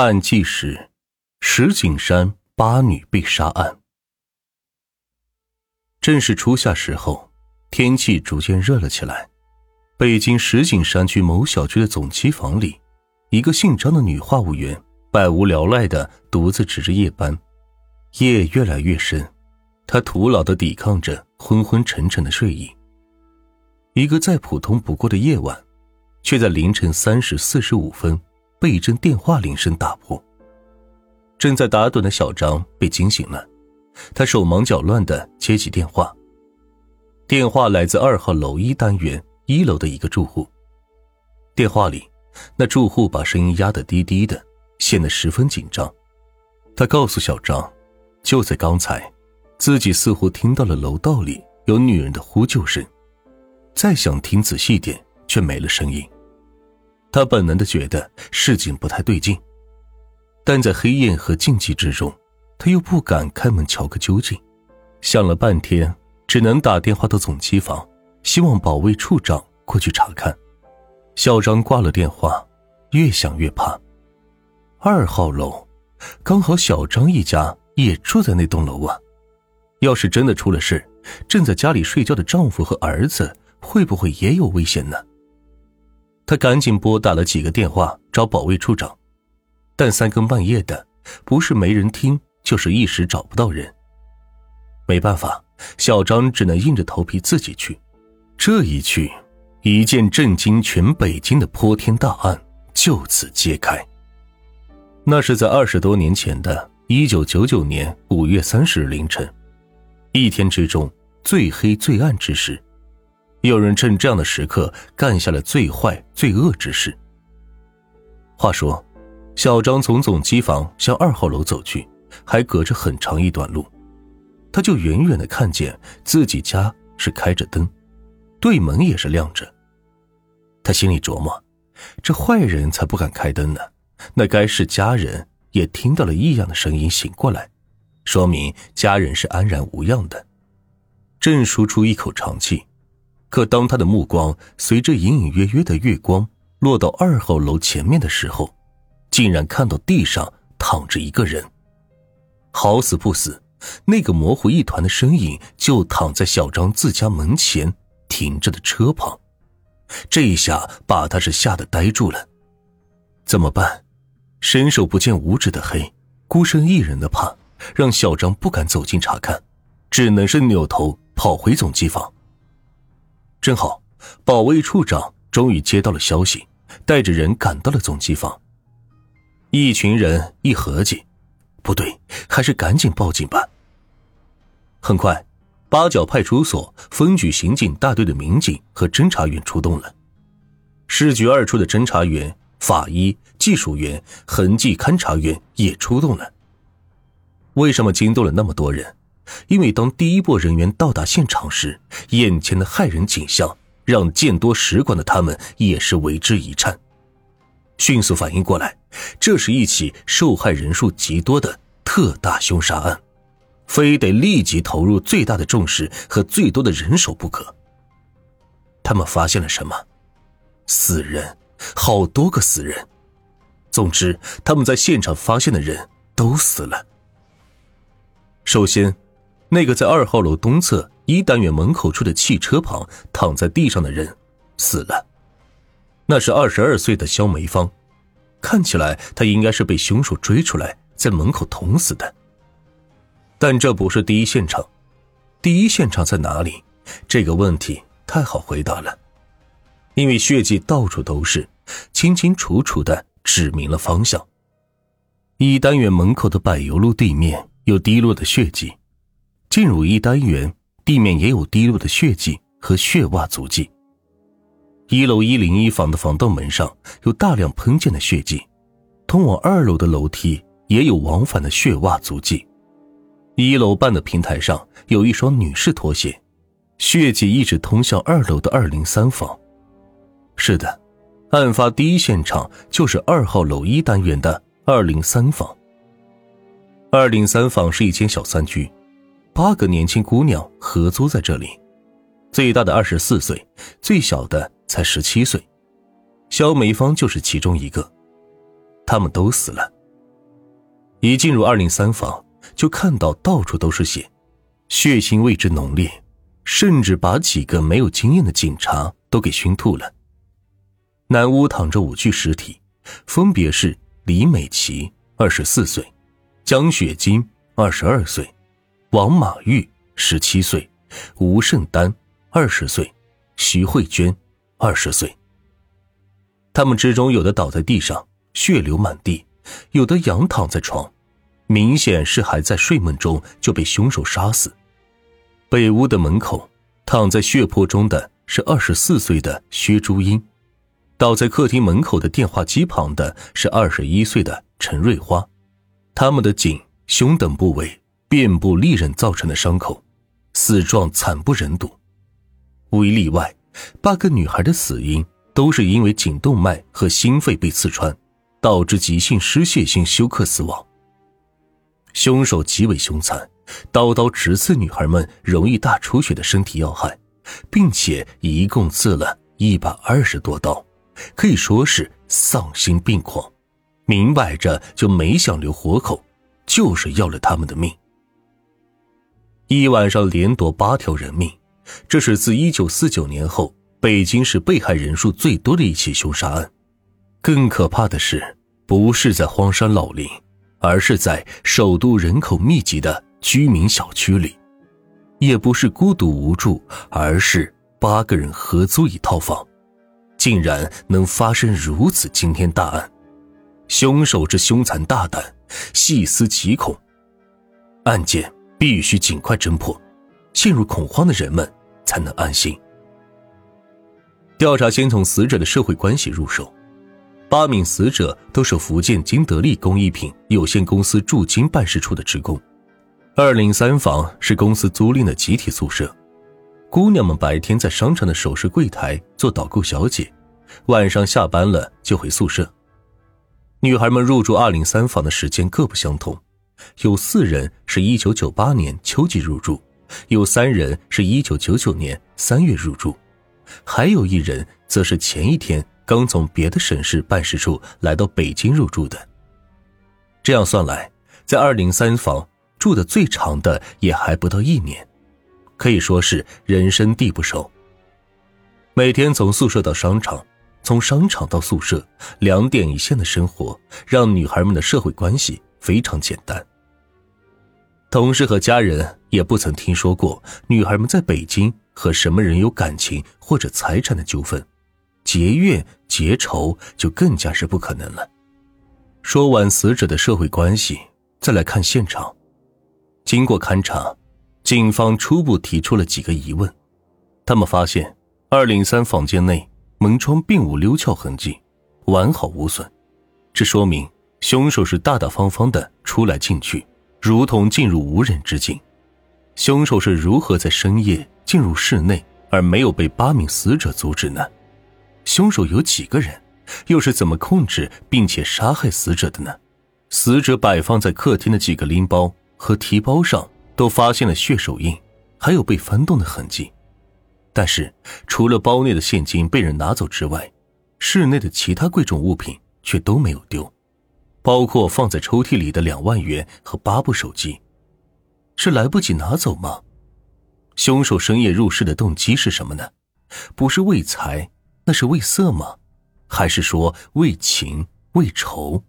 案纪实：石景山八女被杀案。正是初夏时候，天气逐渐热了起来。北京石景山区某小区的总机房里，一个姓张的女话务员百无聊赖的独自值着夜班。夜越来越深，她徒劳的抵抗着昏昏沉沉的睡意。一个再普通不过的夜晚，却在凌晨三时四十五分。被一阵电话铃声打破。正在打盹的小张被惊醒了，他手忙脚乱的接起电话。电话来自二号楼一单元一楼的一个住户。电话里，那住户把声音压得低低的，显得十分紧张。他告诉小张，就在刚才，自己似乎听到了楼道里有女人的呼救声，再想听仔细点，却没了声音。他本能的觉得事情不太对劲，但在黑夜和禁忌之中，他又不敢开门瞧个究竟。想了半天，只能打电话到总机房，希望保卫处长过去查看。小张挂了电话，越想越怕。二号楼，刚好小张一家也住在那栋楼啊。要是真的出了事，正在家里睡觉的丈夫和儿子会不会也有危险呢？他赶紧拨打了几个电话找保卫处长，但三更半夜的，不是没人听，就是一时找不到人。没办法，小张只能硬着头皮自己去。这一去，一件震惊全北京的泼天大案就此揭开。那是在二十多年前的一九九九年五月三十日凌晨，一天之中最黑最暗之时。有人趁这样的时刻干下了最坏、最恶之事。话说，小张从总机房向二号楼走去，还隔着很长一段路，他就远远的看见自己家是开着灯，对门也是亮着。他心里琢磨：这坏人才不敢开灯呢，那该是家人也听到了异样的声音醒过来，说明家人是安然无恙的。正舒出一口长气。可当他的目光随着隐隐约约的月光落到二号楼前面的时候，竟然看到地上躺着一个人。好死不死，那个模糊一团的身影就躺在小张自家门前停着的车旁。这一下把他是吓得呆住了。怎么办？伸手不见五指的黑，孤身一人的怕，让小张不敢走近查看，只能是扭头跑回总机房。正好，保卫处长终于接到了消息，带着人赶到了总机房。一群人一合计，不对，还是赶紧报警吧。很快，八角派出所分局刑警大队的民警和侦查员出动了，市局二处的侦查员、法医、技术员、痕迹勘查员也出动了。为什么惊动了那么多人？因为当第一波人员到达现场时，眼前的骇人景象让见多识广的他们也是为之一颤，迅速反应过来，这是一起受害人数极多的特大凶杀案，非得立即投入最大的重视和最多的人手不可。他们发现了什么？死人，好多个死人。总之，他们在现场发现的人都死了。首先。那个在二号楼东侧一单元门口处的汽车旁躺在地上的人死了，那是二十二岁的肖梅芳，看起来他应该是被凶手追出来在门口捅死的。但这不是第一现场，第一现场在哪里？这个问题太好回答了，因为血迹到处都是，清清楚楚的指明了方向。一单元门口的柏油路地面有滴落的血迹。进入一单元，地面也有滴落的血迹和血袜足迹。一楼一零一房的防盗门上有大量喷溅的血迹，通往二楼的楼梯也有往返的血袜足迹。一楼半的平台上有一双女士拖鞋，血迹一直通向二楼的二零三房。是的，案发第一现场就是二号楼一单元的二零三房。二零三房是一间小三居。八个年轻姑娘合租在这里，最大的二十四岁，最小的才十七岁，肖梅芳就是其中一个。他们都死了，一进入二零三房，就看到到处都是血，血腥味之浓烈，甚至把几个没有经验的警察都给熏吐了。南屋躺着五具尸体，分别是李美琪二十四岁，江雪晶二十二岁，王马玉十七岁，吴胜丹二十岁，徐慧娟二十岁。他们之中有的倒在地上，血流满地；有的仰躺在床，明显是还在睡梦中就被凶手杀死。北屋的门口躺在血泊中的是二十四岁的薛珠英。倒在客厅门口的电话机旁的是二十一岁的陈瑞花，他们的颈、胸等部位遍布利刃造成的伤口，死状惨不忍睹。无一例外，八个女孩的死因都是因为颈动脉和心肺被刺穿，导致急性失血性休克死亡。凶手极为凶残，刀刀直刺女孩们容易大出血的身体要害，并且一共刺了一百二十多刀。可以说是丧心病狂，明摆着就没想留活口，就是要了他们的命。一晚上连夺八条人命，这是自一九四九年后北京市被害人数最多的一起凶杀案。更可怕的是，不是在荒山老林，而是在首都人口密集的居民小区里；也不是孤独无助，而是八个人合租一套房。竟然能发生如此惊天大案，凶手之凶残大胆，细思极恐，案件必须尽快侦破，陷入恐慌的人们才能安心。调查先从死者的社会关系入手，八名死者都是福建金德利工艺品有限公司驻京办事处的职工，二零三房是公司租赁的集体宿舍。姑娘们白天在商场的首饰柜台做导购小姐，晚上下班了就回宿舍。女孩们入住二零三房的时间各不相同，有四人是一九九八年秋季入住，有三人是一九九九年三月入住，还有一人则是前一天刚从别的省市办事处来到北京入住的。这样算来，在二零三房住的最长的也还不到一年。可以说是人生地不熟。每天从宿舍到商场，从商场到宿舍，两点一线的生活让女孩们的社会关系非常简单。同事和家人也不曾听说过女孩们在北京和什么人有感情或者财产的纠纷，结怨结仇就更加是不可能了。说完死者的社会关系，再来看现场，经过勘查。警方初步提出了几个疑问，他们发现二零三房间内门窗并无溜撬痕迹，完好无损，这说明凶手是大大方方的出来进去，如同进入无人之境。凶手是如何在深夜进入室内而没有被八名死者阻止呢？凶手有几个人，又是怎么控制并且杀害死者的呢？死者摆放在客厅的几个拎包和提包上。都发现了血手印，还有被翻动的痕迹，但是除了包内的现金被人拿走之外，室内的其他贵重物品却都没有丢，包括放在抽屉里的两万元和八部手机，是来不及拿走吗？凶手深夜入室的动机是什么呢？不是为财，那是为色吗？还是说为情为仇？